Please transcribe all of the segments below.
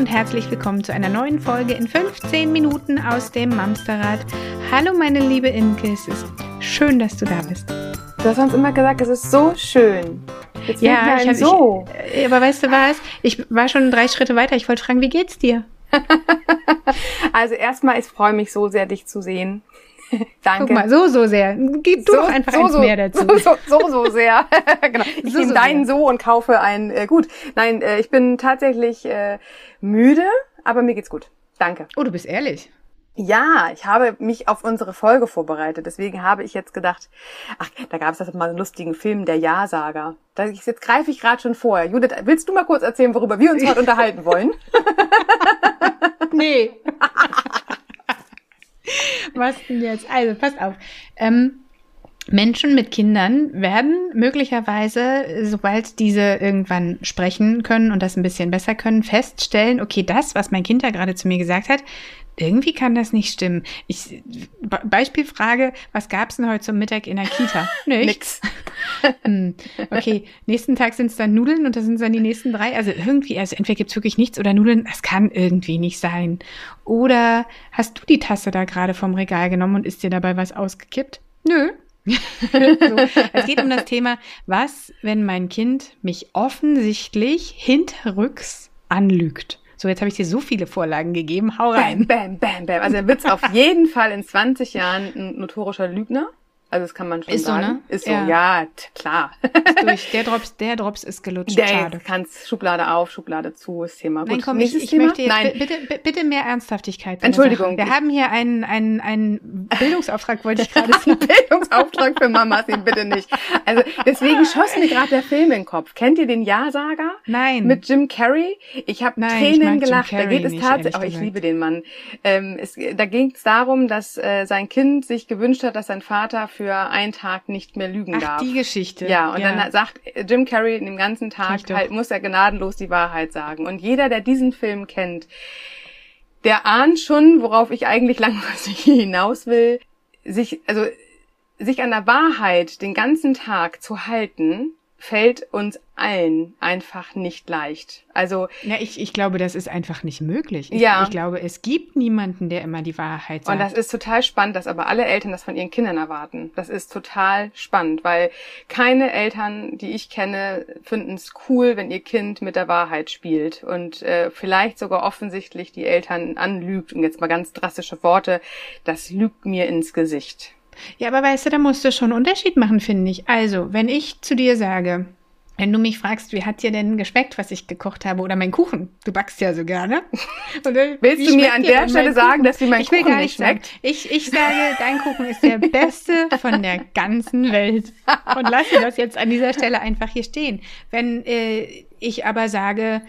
Und herzlich willkommen zu einer neuen Folge in 15 Minuten aus dem Mamsterrad. Hallo meine liebe Imke, es ist schön, dass du da bist. Du hast uns immer gesagt, es ist so schön. Jetzt ja, ich hab, so. Ich, aber weißt du was? Ich war schon drei Schritte weiter. Ich wollte fragen, wie geht's dir? also erstmal, ich freue mich so sehr, dich zu sehen. Danke. Guck mal, so, so sehr. Gib du so, doch einfach so, eins so, mehr dazu. So, so, so, sehr. genau. Ich so, nehme so deinen sehr. so und kaufe ein, äh, gut. Nein, äh, ich bin tatsächlich äh, müde, aber mir geht's gut. Danke. Oh, du bist ehrlich. Ja, ich habe mich auf unsere Folge vorbereitet. Deswegen habe ich jetzt gedacht, ach, da gab es das mal einen lustigen Film, der Ja-Sager. Da, jetzt greife ich gerade schon vor. Judith, willst du mal kurz erzählen, worüber wir uns heute unterhalten wollen? nee. Was denn jetzt? Also, passt auf. Ähm, Menschen mit Kindern werden möglicherweise, sobald diese irgendwann sprechen können und das ein bisschen besser können, feststellen, okay, das, was mein Kind da gerade zu mir gesagt hat, irgendwie kann das nicht stimmen. Ich, Beispielfrage, was gab's denn heute zum Mittag in der Kita? Nichts. Hm, okay, nächsten Tag sind es dann Nudeln und das sind dann die nächsten drei. Also irgendwie, also entweder gibt's wirklich nichts oder Nudeln, das kann irgendwie nicht sein. Oder hast du die Tasse da gerade vom Regal genommen und ist dir dabei was ausgekippt? Nö, so, es geht um das Thema, was, wenn mein Kind mich offensichtlich hinterrücks anlügt. So, jetzt habe ich dir so viele Vorlagen gegeben. Hau rein. Bam, bam, bam, bam. Also er wird auf jeden Fall in 20 Jahren ein notorischer Lügner. Also das kann man schon ist sagen. So, ne? Ist so, ja, ja klar. Ist durch. Der Drops, der Drops ist gelutscht. Der Schade. kannst Schublade auf, Schublade zu, ist Thema. Gut, Nein, komm, ich, ich möchte jetzt Nein. bitte, bitte mehr Ernsthaftigkeit. Entschuldigung. Wir haben hier einen, einen, einen Bildungsauftrag, wollte ich gerade sagen. Bildungsauftrag für Mamas, ihn bitte nicht. Also deswegen schoss mir gerade der Film in den Kopf. Kennt ihr den Ja-Sager? Nein. Mit Jim Carrey? Ich habe Tränen gelacht. Da geht es tatsächlich, oh, ich liebe den Mann. Ähm, es, da ging es darum, dass äh, sein Kind sich gewünscht hat, dass sein Vater für einen Tag nicht mehr lügen Ach, darf. die Geschichte. Ja, und ja. dann sagt Jim Carrey den ganzen Tag halt, muss er gnadenlos die Wahrheit sagen. Und jeder, der diesen Film kennt, der ahnt schon, worauf ich eigentlich langfristig hinaus will, sich, also, sich an der Wahrheit den ganzen Tag zu halten, fällt uns allen einfach nicht leicht. Also ja, ich, ich glaube, das ist einfach nicht möglich. Ich, ja. ich glaube, es gibt niemanden, der immer die Wahrheit sagt. Und das ist total spannend, dass aber alle Eltern das von ihren Kindern erwarten. Das ist total spannend, weil keine Eltern, die ich kenne, finden es cool, wenn ihr Kind mit der Wahrheit spielt und äh, vielleicht sogar offensichtlich die Eltern anlügt. Und jetzt mal ganz drastische Worte, das lügt mir ins Gesicht. Ja, aber weißt du, da musst du schon einen Unterschied machen, finde ich. Also, wenn ich zu dir sage, wenn du mich fragst, wie hat dir denn geschmeckt, was ich gekocht habe oder mein Kuchen? Du backst ja so gerne. Willst du mir an der Stelle sagen, dass dir mein ich will Kuchen nicht schmeckt? Sagen. Ich, ich sage, dein Kuchen ist der beste von der ganzen Welt. Und lasse das jetzt an dieser Stelle einfach hier stehen. Wenn äh, ich aber sage,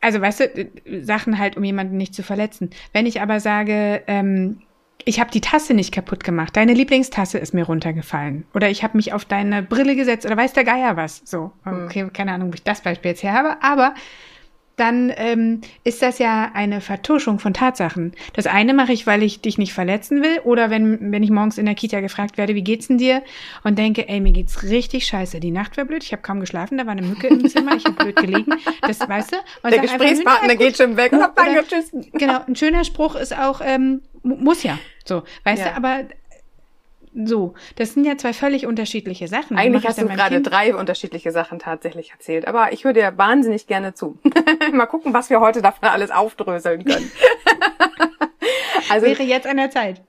also weißt du, Sachen halt, um jemanden nicht zu verletzen. Wenn ich aber sage, ähm, ich habe die Tasse nicht kaputt gemacht. Deine Lieblingstasse ist mir runtergefallen. Oder ich habe mich auf deine Brille gesetzt oder weiß der Geier was. So, hm. okay, keine Ahnung, wo ich das Beispiel jetzt her habe. Aber dann ähm, ist das ja eine Vertuschung von Tatsachen. Das eine mache ich, weil ich dich nicht verletzen will, oder wenn, wenn ich morgens in der Kita gefragt werde, wie geht's denn dir? Und denke, ey, mir geht's richtig scheiße. Die Nacht war blöd, ich habe kaum geschlafen, da war eine Mücke im Zimmer, ich habe blöd gelegen. Das weißt du? Und der Gesprächspartner geht schon weg. Danke, tschüss. Genau, ein schöner Spruch ist auch, ähm, muss ja. So, weißt ja. du, aber so, das sind ja zwei völlig unterschiedliche Sachen. Eigentlich hast du gerade kind? drei unterschiedliche Sachen tatsächlich erzählt, aber ich höre dir wahnsinnig gerne zu. Mal gucken, was wir heute davon alles aufdröseln können. also wäre jetzt an der Zeit.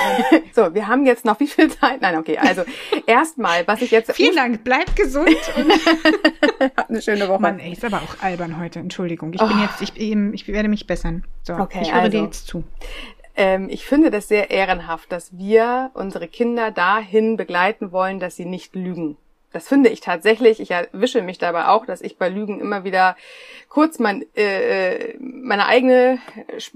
so, wir haben jetzt noch wie viel Zeit? Nein, okay. Also erstmal, was ich jetzt vielen Dank, bleib gesund und eine schöne Woche. Mann, ey, ist aber auch albern heute. Entschuldigung, ich oh. bin jetzt, ich, ich werde mich bessern. So, okay, ich höre also, dir jetzt zu. Ähm, ich finde das sehr ehrenhaft, dass wir unsere Kinder dahin begleiten wollen, dass sie nicht lügen. Das finde ich tatsächlich. Ich erwische mich dabei auch, dass ich bei Lügen immer wieder kurz mein, äh, äh meine eigene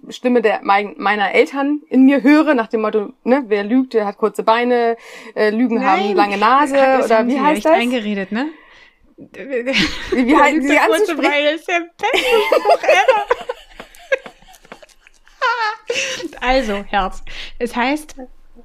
Stimme der mein, meiner Eltern in mir höre, nach dem Motto, ne, wer lügt, der hat kurze Beine, äh, Lügen Nein, haben lange Nase oder wie heißt das? eingeredet, ne? Wie, heißt die kurze Beine ist der beste Spruch ever. Also, Herz. Es heißt,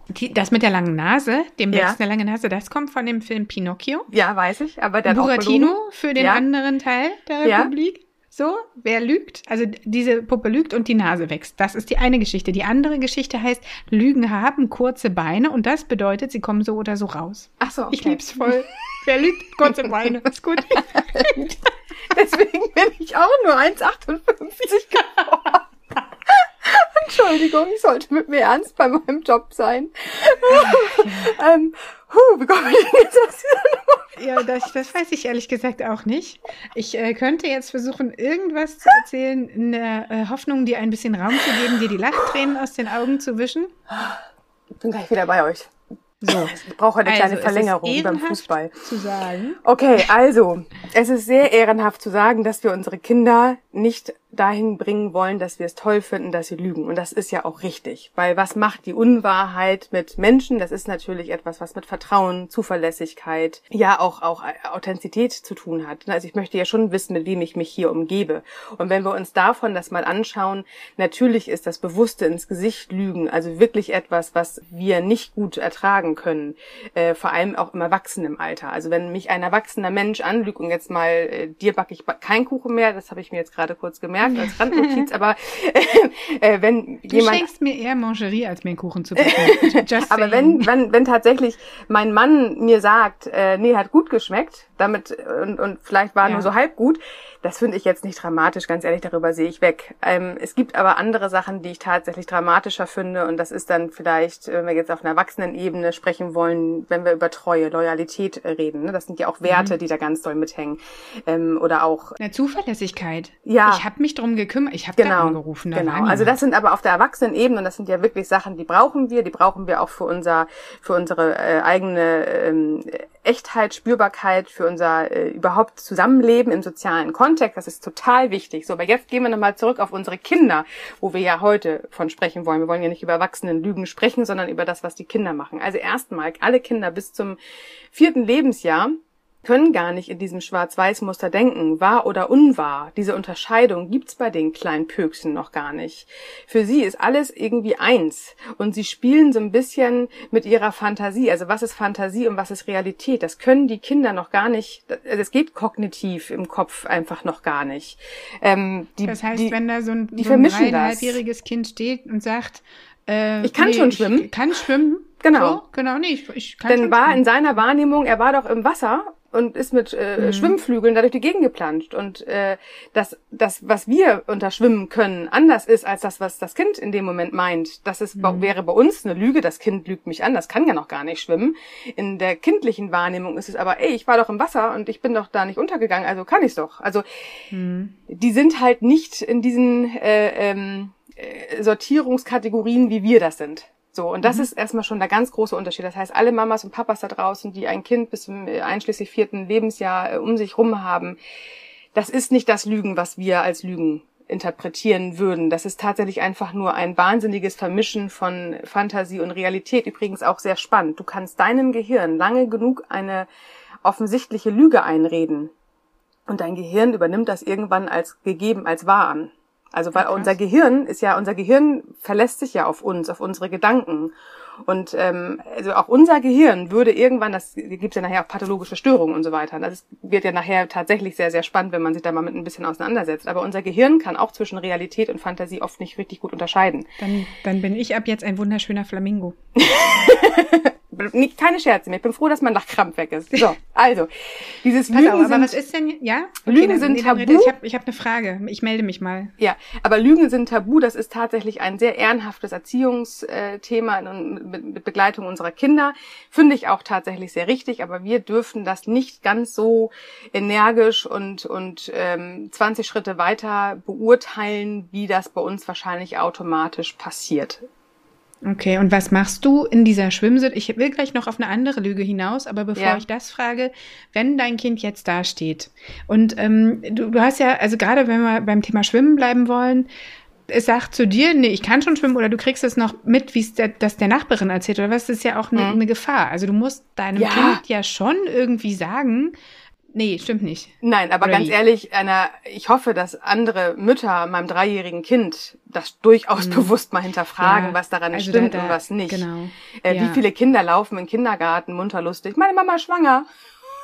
die, das mit der langen Nase, dem ja. Wechsel der langen Nase, das kommt von dem Film Pinocchio. Ja, weiß ich, aber der Buratino für den ja. anderen Teil der Republik. Ja. So, wer lügt? Also diese Puppe lügt und die Nase wächst. Das ist die eine Geschichte. Die andere Geschichte heißt, Lügen haben kurze Beine und das bedeutet, sie kommen so oder so raus. Ach so, okay. Ich lieb's voll. wer lügt, kurze Beine. Ist gut. Deswegen bin ich auch nur 1,58 geworden. Entschuldigung, ich sollte mit mir ernst bei meinem Job sein. ähm, huh, wie komme ich denn jetzt aus dieser Ja, das, das weiß ich ehrlich gesagt auch nicht. Ich äh, könnte jetzt versuchen, irgendwas zu erzählen, in der äh, Hoffnung, dir ein bisschen Raum zu geben, dir die Lachtränen aus den Augen zu wischen. Ich bin gleich wieder bei euch. So, ich brauche eine kleine Also, ist Verlängerung beim Fußball. Zu sagen. Okay, also, es ist sehr ehrenhaft zu sagen, dass wir unsere Kinder nicht dahin bringen wollen, dass wir es toll finden, dass sie lügen. Und das ist ja auch richtig. Weil was macht die Unwahrheit mit Menschen? Das ist natürlich etwas, was mit Vertrauen, Zuverlässigkeit, ja auch, auch Authentizität zu tun hat. Also ich möchte ja schon wissen, mit wem ich mich hier umgebe. Und wenn wir uns davon das mal anschauen, natürlich ist das bewusste ins Gesicht lügen, also wirklich etwas, was wir nicht gut ertragen können. Äh, vor allem auch im Erwachsenenalter. Also wenn mich ein erwachsener Mensch anlügt und jetzt mal, äh, dir backe ich ba- kein Kuchen mehr, das habe ich mir jetzt gerade kurz gemerkt als Randnotiz, aber äh, wenn Du jemand schenkst mir eher Mangerie, als mir einen Kuchen zu backen. Aber wenn, wenn, wenn tatsächlich mein Mann mir sagt, äh, nee, hat gut geschmeckt, damit und, und vielleicht war Ja. nur so halb gut, das finde ich jetzt nicht dramatisch, ganz ehrlich, darüber sehe ich weg. Ähm, es gibt aber andere Sachen, die ich tatsächlich dramatischer finde und das ist dann vielleicht, wenn wir jetzt auf einer Erwachsenenebene sprechen wollen, wenn wir über Treue, Loyalität äh, reden. Ne? Das sind ja auch Mhm. Werte, die da ganz doll mithängen. Ähm, oder auch Eine Zuverlässigkeit. Ja. Ich habe mich drum gekümmert. Ich habe da Genau, angerufen. Da genau. Also das sind aber auf der Erwachsenenebene und das sind ja wirklich Sachen, die brauchen wir, die brauchen wir auch für unser, für unsere äh, eigene ähm, Echtheit, Spürbarkeit, für unser äh, überhaupt Zusammenleben im sozialen Kontext. Das ist total wichtig. So, aber jetzt gehen wir nochmal zurück auf unsere Kinder, wo wir ja heute von sprechen wollen. Wir wollen ja nicht über Erwachsenenlügen sprechen, sondern über das, was die Kinder machen. Also erstmal, alle Kinder bis zum vierten Lebensjahr können gar nicht in diesem Schwarz-Weiß-Muster denken, wahr oder unwahr. Diese Unterscheidung gibt's bei den kleinen Pöksen noch gar nicht. Für sie ist alles irgendwie eins und sie spielen so ein bisschen mit ihrer Fantasie. Also was ist Fantasie und was ist Realität? Das können die Kinder noch gar nicht. Also es geht kognitiv im Kopf einfach noch gar nicht. Ähm, die, Das heißt, die, wenn da so ein, so ein dreieinhalbjähriges Kind steht und sagt, äh, Ich kann schon ich schwimmen. kann schwimmen. Genau. So, genau, nee, ich, ich kann Denn schon war in seiner Wahrnehmung, er war doch im Wasser und ist mit Mhm. äh, Schwimmflügeln da durch die Gegend geplanscht. Und äh, das, das, was wir unter Schwimmen können, anders ist als das, was das Kind in dem Moment meint. Das ist, Mhm. wäre bei uns eine Lüge. Das Kind lügt mich an, das kann ja noch gar nicht schwimmen. In der kindlichen Wahrnehmung ist es aber, ey, ich war doch im Wasser und ich bin doch da nicht untergegangen, also kann ich's doch. Also Mhm. die sind halt nicht in diesen äh, ähm, äh, Sortierungskategorien, wie wir das sind. So, und das ist erstmal schon der ganz große Unterschied. Das heißt, alle Mamas und Papas da draußen, die ein Kind bis zum äh, einschließlich vierten Lebensjahr äh, um sich rum haben, das ist nicht das Lügen, was wir als Lügen interpretieren würden. Das ist tatsächlich einfach nur ein wahnsinniges Vermischen von Fantasie und Realität. Übrigens auch sehr spannend. Du kannst deinem Gehirn lange genug eine offensichtliche Lüge einreden. Und dein Gehirn übernimmt das irgendwann als gegeben, als wahr an. Also weil Ja, unser Gehirn ist ja, unser Gehirn verlässt sich ja auf uns, auf unsere Gedanken. Und ähm, also auch unser Gehirn würde irgendwann, das gibt ja nachher auch pathologische Störungen und so weiter. Das wird ja nachher tatsächlich sehr, sehr spannend, wenn man sich da mal mit ein bisschen auseinandersetzt. Aber unser Gehirn kann auch zwischen Realität und Fantasie oft nicht richtig gut unterscheiden. Dann, dann bin ich ab jetzt ein wunderschöner Flamingo. Nicht, keine Scherze mehr. Ich bin froh, dass mein Lachkrampf weg ist. So, also, dieses Pass Lügen auf, aber sind, was ist denn, ja? Lügen dann- sind tabu. Ich habe ich hab eine Frage. Ich melde mich mal. Ja, aber Lügen sind tabu. Das ist tatsächlich ein sehr ehrenhaftes Erziehungsthema mit Begleitung unserer Kinder. Finde ich auch tatsächlich sehr richtig. Aber wir dürfen das nicht ganz so energisch und, und ähm, 20 Schritte weiter beurteilen, wie das bei uns wahrscheinlich automatisch passiert. Okay, und was machst du in dieser Schwimmsituation? Ich will gleich noch auf eine andere Lüge hinaus, aber bevor Ja. ich das frage, wenn dein Kind jetzt da steht und ähm, du, du hast ja, also gerade wenn wir beim Thema Schwimmen bleiben wollen, es sagt zu dir, nee, ich kann schon schwimmen oder du kriegst es noch mit, wie es der, das der Nachbarin erzählt oder was, das ist ja auch eine, Mhm. eine Gefahr. Also du musst deinem Ja. Kind ja schon irgendwie sagen, nee, stimmt nicht. Nein, aber Oder ganz wie? ehrlich, einer, ich hoffe, dass andere Mütter meinem dreijährigen Kind das durchaus bewusst mal hinterfragen, Ja, was daran also stimmt da- da- und was nicht. genau. Äh, Ja. Wie viele Kinder laufen im Kindergarten munterlustig? Meine Mama ist schwanger.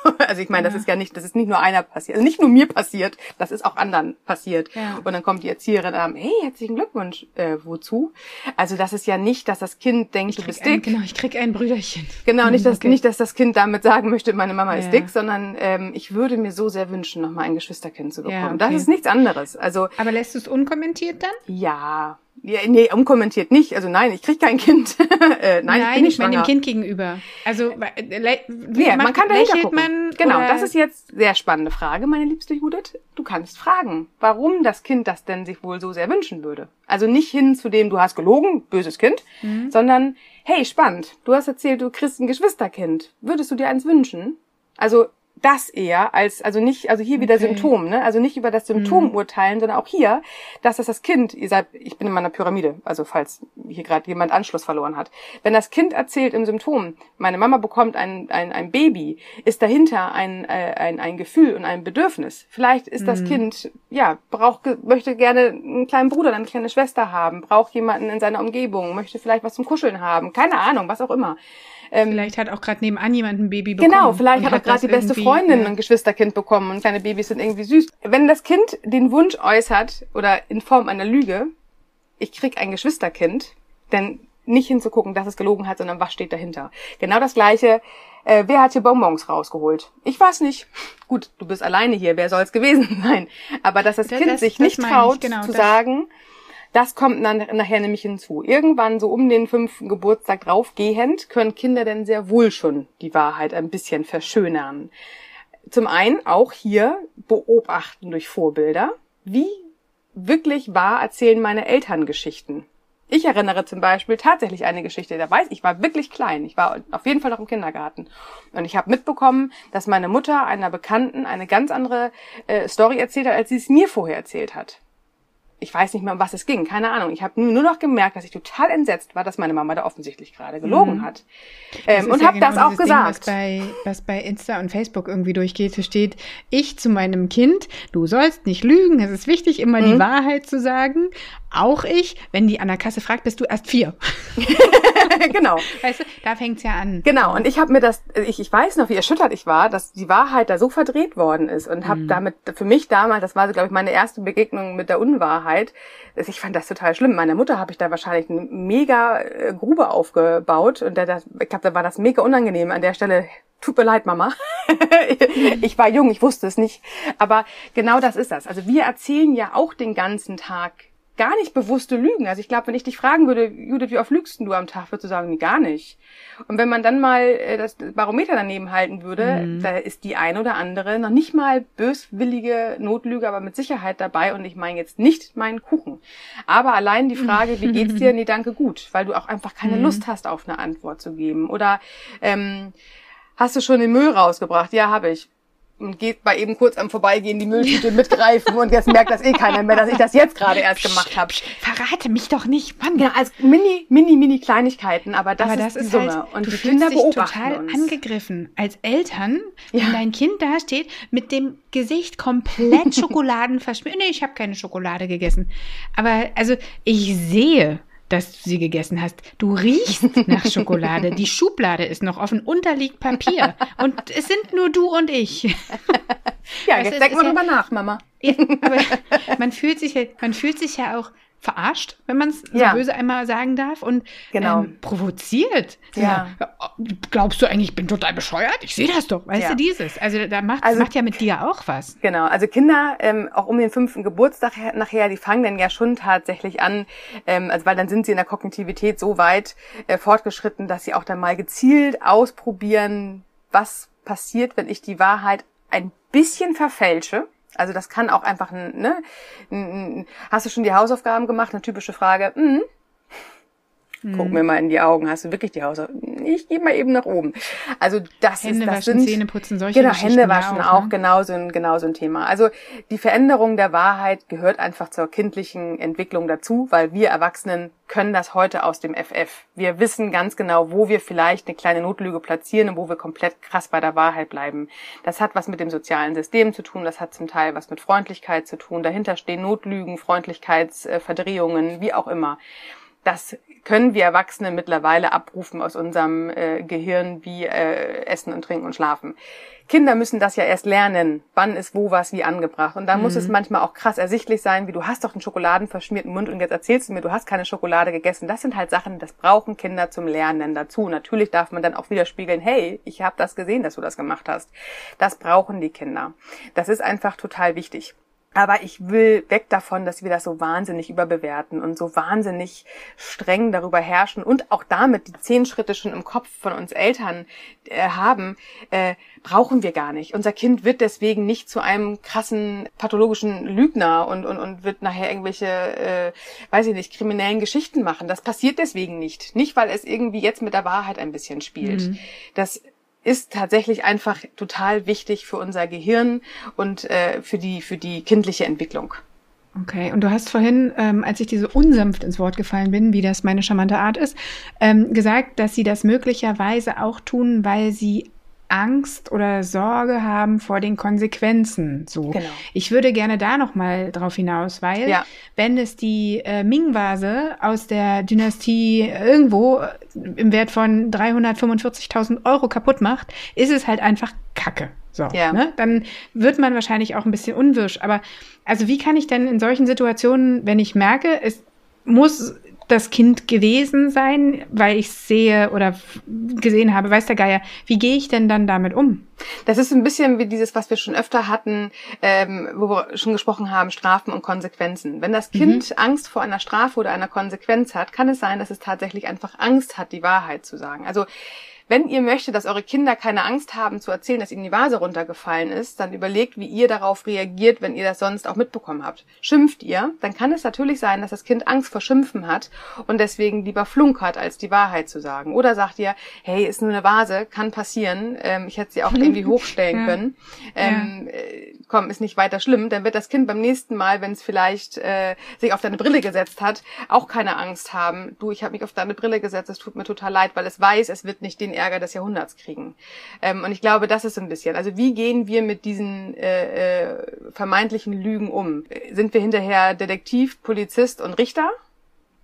Also ich meine, das ist ja nicht, das ist nicht nur einer passiert, also nicht nur mir passiert, das ist auch anderen passiert. Ja. Und dann kommt die Erzieherin an, hey, herzlichen Glückwunsch, äh, wozu? Also das ist ja nicht, dass das Kind denkt, du bist ein, dick. genau, ich krieg ein Brüderchen. Genau, nicht, dass, Okay. nicht, dass das Kind damit sagen möchte, meine Mama ist Ja. dick, sondern ähm, ich würde mir so sehr wünschen, nochmal ein Geschwisterkind zu bekommen. Ja, Das okay. ist nichts anderes. Also Aber lässt du es unkommentiert dann? ja, ja nee, unkommentiert nicht. Also nein, ich krieg kein Kind. äh, nein, ich bin nicht ich meine dem. Kind gegenüber. Also, äh, wie Nee, man kann dahinter gucken. man genau, oder- das ist jetzt sehr spannende Frage, meine liebste Judith. Du kannst fragen, warum das Kind das denn sich wohl so sehr wünschen würde. Also nicht hin zu dem, du hast gelogen, böses Kind, Mhm. sondern, hey, spannend, du hast erzählt, du kriegst ein Geschwisterkind. Würdest du dir eins wünschen? Also das eher als, also nicht, also hier wieder Okay. Mhm. Symptom, ne? Also nicht über das Symptom urteilen, sondern auch hier, dass das das Kind, ihr seid, ich bin in meiner Pyramide, also falls hier gerade jemand Anschluss verloren hat. Wenn das Kind erzählt im Symptom, meine Mama bekommt ein, ein, ein Baby, ist dahinter ein, äh, ein, ein Gefühl und ein Bedürfnis. Vielleicht ist Mhm. das Kind, ja, braucht, möchte gerne einen kleinen Bruder, eine kleine Schwester haben, braucht jemanden in seiner Umgebung, möchte vielleicht was zum Kuscheln haben, keine Ahnung, was auch immer. Ähm, Vielleicht hat auch gerade nebenan jemand ein Baby bekommen. Genau, vielleicht hat auch gerade die beste Freundin ja. ein Geschwisterkind bekommen und kleine Babys sind irgendwie süß. Wenn das Kind den Wunsch äußert oder in Form einer Lüge, ich krieg ein Geschwisterkind, dann nicht hinzugucken, dass es gelogen hat, sondern was steht dahinter. Genau das gleiche. Äh, wer hat hier Bonbons rausgeholt? Ich weiß nicht. Gut, du bist alleine hier. Wer soll es gewesen sein? Aber dass das, Das- Kind das- sich das nicht traut genau, zu sagen, das kommt dann nachher nämlich hinzu. Irgendwann so um den fünften Geburtstag draufgehend können Kinder denn sehr wohl schon die Wahrheit ein bisschen verschönern. Zum einen auch hier beobachten durch Vorbilder. Wie wirklich wahr erzählen meine Eltern Geschichten? Ich erinnere zum Beispiel tatsächlich eine Geschichte, da weiß ich, war wirklich klein. Ich war auf jeden Fall noch im Kindergarten. Und ich habe mitbekommen, dass meine Mutter einer Bekannten eine ganz andere äh, Story erzählt hat, als sie es mir vorher erzählt hat ich weiß nicht mehr, um was es ging, keine Ahnung. Ich habe nur noch gemerkt, dass ich total entsetzt war, dass meine Mama da offensichtlich gerade gelogen hat. Das Ähm, und ja habe genau das auch gesagt. Ding, was, bei, was bei Insta und Facebook irgendwie durchgeht, so steht, ich zu meinem Kind, du sollst nicht lügen, es ist wichtig, immer Mhm. die Wahrheit zu sagen. Auch ich, wenn die an der Kasse fragt, bist du erst vier. genau. Weißt du, da fängt's ja an. Genau, und ich habe mir das, ich, ich weiß noch, wie erschüttert ich war, dass die Wahrheit da so verdreht worden ist und habe damit für mich damals, das war so, glaube ich, meine erste Begegnung mit der Unwahrheit, dass ich fand das total schlimm. Meiner Mutter habe ich da wahrscheinlich eine mega äh, Grube aufgebaut und da, das, ich glaube, da war das mega unangenehm an der Stelle. Tut mir leid, Mama. ich war jung, ich wusste es nicht. Aber genau das ist das. Also wir erzählen ja auch den ganzen Tag gar nicht bewusste Lügen. Also ich glaube, wenn ich dich fragen würde, Judith, wie oft lügst du am Tag, würdest du sagen, nee, gar nicht. Und wenn man dann mal äh, das Barometer daneben halten würde, da ist die ein oder andere noch nicht mal böswillige Notlüge, aber mit Sicherheit dabei. Und ich meine jetzt nicht meinen Kuchen. Aber allein die Frage, wie geht's dir? Nee, danke, gut. Weil du auch einfach keine Lust hast, auf eine Antwort zu geben. Oder ähm, hast du schon den Müll rausgebracht? Ja, habe ich und geht bei eben kurz am Vorbeigehen die Mülltüte mitgreifen und jetzt merkt das eh keiner mehr, dass ich das jetzt gerade erst gemacht habe. Verrate mich doch nicht, Mann. Ja, als mini, mini, mini Kleinigkeiten, aber das Aber ist das die ist Summe. halt, und du die fühlst Kinder dich beobachten total uns. angegriffen als Eltern, Ja. wenn dein Kind da steht mit dem Gesicht komplett Schokoladen verschmiert. Nee, ich habe keine Schokolade gegessen. Aber also ich sehe, dass du sie gegessen hast. Du riechst nach Schokolade. Die Schublade ist noch offen. Unter liegt Papier. Und es sind nur du und ich. ja, Das jetzt ist- denk mal ja- drüber nach, Mama. Ja, aber man fühlt sich ja, man fühlt sich ja auch verarscht, wenn man es Ja. so böse einmal sagen darf und Genau. ähm, provoziert. Ja. Glaubst du eigentlich, ich bin total bescheuert? Ich sehe das doch. Weißt Ja. du dieses? Also da macht, Also- macht ja mit dir auch was. Genau, also Kinder, ähm, auch um den fünften Geburtstag her- nachher, die fangen dann ja schon tatsächlich an, ähm, also weil dann sind sie in der Kognitivität so weit äh, fortgeschritten, dass sie auch dann mal gezielt ausprobieren, was passiert, wenn ich die Wahrheit ein bisschen verfälsche. Also das kann auch einfach ein, ne, hast du schon die Hausaufgaben gemacht? Eine typische Frage. Mhm. Guck Hm. mir mal in die Augen. Hast du wirklich die Hausaufgaben? Ich gehe mal eben nach oben. Also das Hände ist, das waschen, sind, Zähne putzen, solche Genau, Hände waschen auch, auch, ne? genau, so ein, genau so ein Thema. Also die Veränderung der Wahrheit gehört einfach zur kindlichen Entwicklung dazu, weil wir Erwachsenen können das heute aus dem FF. Wir wissen ganz genau, wo wir vielleicht eine kleine Notlüge platzieren und wo wir komplett krass bei der Wahrheit bleiben. Das hat was mit dem sozialen System zu tun, das hat zum Teil was mit Freundlichkeit zu tun. Dahinter stehen Notlügen, Freundlichkeitsverdrehungen, wie auch immer. Das können wir Erwachsene mittlerweile abrufen aus unserem äh, Gehirn wie äh, Essen und Trinken und Schlafen. Kinder müssen das ja erst lernen, wann ist wo was wie angebracht. Und da mhm. muss es mhm. manchmal auch krass ersichtlich sein, wie du hast doch einen schokoladenverschmierten Mund und jetzt erzählst du mir, du hast keine Schokolade gegessen. Das sind halt Sachen, das brauchen Kinder zum Lernen dazu. Natürlich darf man dann auch widerspiegeln, hey, ich habe das gesehen, dass du das gemacht hast. Das brauchen die Kinder. Das ist einfach total wichtig. Aber ich will weg davon, dass wir das so wahnsinnig überbewerten und so wahnsinnig streng darüber herrschen und auch damit die zehn Schritte schon im Kopf von uns Eltern äh, haben, äh, brauchen wir gar nicht. Unser Kind wird deswegen nicht zu einem krassen pathologischen Lügner und, und, und wird nachher irgendwelche, äh, weiß ich nicht, kriminellen Geschichten machen. Das passiert deswegen nicht. Nicht, weil es irgendwie jetzt mit der Wahrheit ein bisschen spielt. Mhm. Das ist tatsächlich einfach total wichtig für unser Gehirn und äh, für die für die kindliche Entwicklung. Okay, und du hast vorhin, ähm, als ich dir so unsanft ins Wort gefallen bin, wie das meine charmante Art ist, ähm, gesagt, dass sie das möglicherweise auch tun, weil sie Angst oder Sorge haben vor den Konsequenzen. So. Genau. Ich würde gerne da noch mal drauf hinaus, weil ja. wenn es die äh, Ming-Vase aus der Dynastie irgendwo äh, im Wert von 345.000 Euro kaputt macht, ist es halt einfach Kacke. So, ja. ne? Dann wird man wahrscheinlich auch ein bisschen unwirsch. Aber also wie kann ich denn in solchen Situationen, wenn ich merke, es muss das Kind gewesen sein, weil ich sehe oder gesehen habe, weiß der Geier, wie gehe ich denn dann damit um? Das ist ein bisschen wie dieses, was wir schon öfter hatten, ähm, wo wir schon gesprochen haben, Strafen und Konsequenzen. Wenn das Kind mhm. Angst vor einer Strafe oder einer Konsequenz hat, kann es sein, dass es tatsächlich einfach Angst hat, die Wahrheit zu sagen. Also wenn ihr möchtet, dass eure Kinder keine Angst haben zu erzählen, dass ihnen die Vase runtergefallen ist, dann überlegt, wie ihr darauf reagiert, wenn ihr das sonst auch mitbekommen habt. Schimpft ihr, dann kann es natürlich sein, dass das Kind Angst vor Schimpfen hat und deswegen lieber flunkert, als die Wahrheit zu sagen. Oder sagt ihr, hey, ist nur eine Vase, kann passieren, ähm, ich hätte sie auch irgendwie hochstellen ja. können. Ähm, ja. Äh, komm, ist nicht weiter schlimm. Dann wird das Kind beim nächsten Mal, wenn es vielleicht äh, sich auf deine Brille gesetzt hat, auch keine Angst haben. Du, ich habe mich auf deine Brille gesetzt, es tut mir total leid, weil es weiß, es wird nicht den Ärger des Jahrhunderts kriegen. Ähm, und ich glaube, das ist so ein bisschen. Also wie gehen wir mit diesen äh, äh, vermeintlichen Lügen um? Sind wir hinterher Detektiv, Polizist und Richter?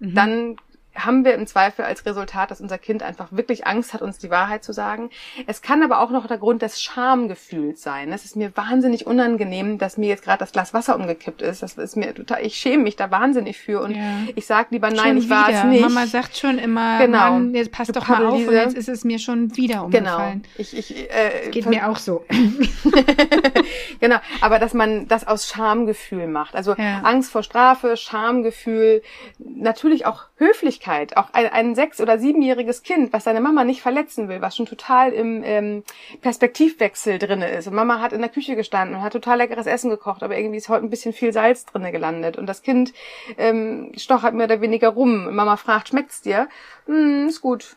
Mhm. Dann haben wir im Zweifel als Resultat, dass unser Kind einfach wirklich Angst hat, uns die Wahrheit zu sagen. Es kann aber auch noch der Grund des Schamgefühls sein. Es ist mir wahnsinnig unangenehm, dass mir jetzt gerade das Glas Wasser umgekippt ist. Das ist mir total, ich schäme mich da wahnsinnig für und ja. ich sag lieber nein, schon ich war es nicht. Mama sagt schon immer, genau. Mann, jetzt passt doch mal auf und jetzt ist es mir schon wieder umgefallen. Genau. Ich, ich, äh, geht mir auch so. genau, aber dass man das aus Schamgefühl macht. Also ja. Angst vor Strafe, Schamgefühl, natürlich auch Höflichkeit, auch ein, ein sechs- oder siebenjähriges Kind, was seine Mama nicht verletzen will, was schon total im ähm, Perspektivwechsel drinne ist. Und Mama hat in der Küche gestanden und hat total leckeres Essen gekocht, aber irgendwie ist heute ein bisschen viel Salz drinne gelandet. Und das Kind ähm, stochert mehr oder weniger rum. Mama fragt, schmeckt's dir? Hm, ist gut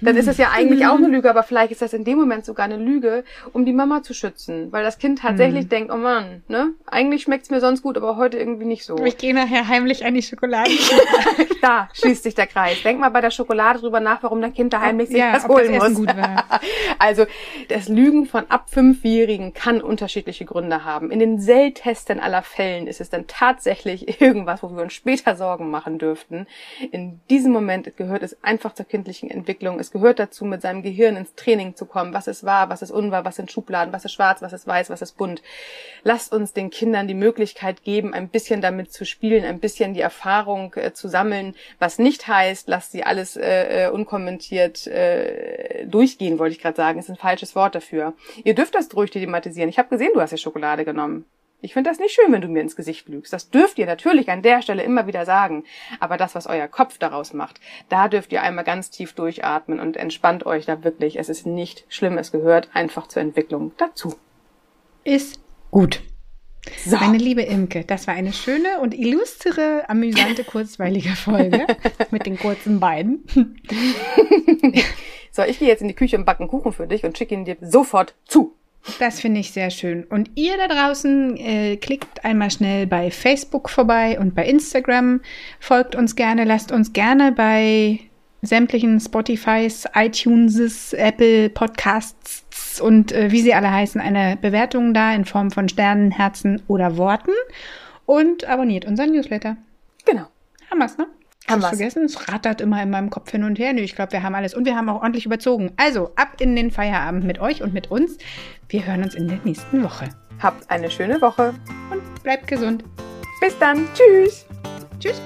dann ist es ja eigentlich auch eine Lüge, aber vielleicht ist das in dem Moment sogar eine Lüge, um die Mama zu schützen, weil das Kind tatsächlich mhm. denkt, oh Mann, ne, eigentlich schmeckt's mir sonst gut, aber heute irgendwie nicht so. Ich gehe nachher heimlich an die Schokolade. da schließt sich der Kreis. Denk mal bei der Schokolade drüber nach, warum dein Kind da heimlich sich ja, was holen das muss. also das Lügen von ab fünfjährigen kann unterschiedliche Gründe haben. In den seltensten aller Fällen ist es dann tatsächlich irgendwas, wo wir uns später Sorgen machen dürften. In diesem Moment gehört es einfach zur kindlichen Entwicklung. Es gehört dazu, mit seinem Gehirn ins Training zu kommen. Was ist wahr, was ist unwahr, was sind Schubladen, was ist schwarz, was ist weiß, was ist bunt. Lasst uns den Kindern die Möglichkeit geben, ein bisschen damit zu spielen, ein bisschen die Erfahrung äh, zu sammeln, was nicht heißt, lasst sie alles äh, äh unkommentiert äh, durchgehen, wollte ich gerade sagen. Ist ein falsches Wort dafür. Ihr dürft das ruhig thematisieren. Ich habe gesehen, du hast ja Schokolade genommen. Ich finde das nicht schön, wenn du mir ins Gesicht lügst. Das dürft ihr natürlich an der Stelle immer wieder sagen. Aber das, was euer Kopf daraus macht, da dürft ihr einmal ganz tief durchatmen und entspannt euch da wirklich. Es ist nicht schlimm. Es gehört einfach zur Entwicklung dazu. Ist gut. So. Meine liebe Imke, das war eine schöne und illustre, amüsante, kurzweilige Folge mit den kurzen Beinen. so, ich gehe jetzt in die Küche und backen Kuchen für dich und schicke ihn dir sofort zu. Das finde ich sehr schön. Und ihr da draußen äh, klickt einmal schnell bei Facebook vorbei und bei Instagram. Folgt uns gerne, lasst uns gerne bei sämtlichen Spotifys, iTunes, Apple Podcasts und äh, wie sie alle heißen, eine Bewertung da in Form von Sternen, Herzen oder Worten. Und abonniert unseren Newsletter. Genau. Wir's, ne? Haben wir vergessen? Es rattert immer in meinem Kopf hin und her. Nö, ich glaube, wir haben alles. Und wir haben auch ordentlich überzogen. Also, ab in den Feierabend mit euch und mit uns. Wir hören uns in der nächsten Woche. Habt eine schöne Woche. Und bleibt gesund. Bis dann. Tschüss. Tschüss.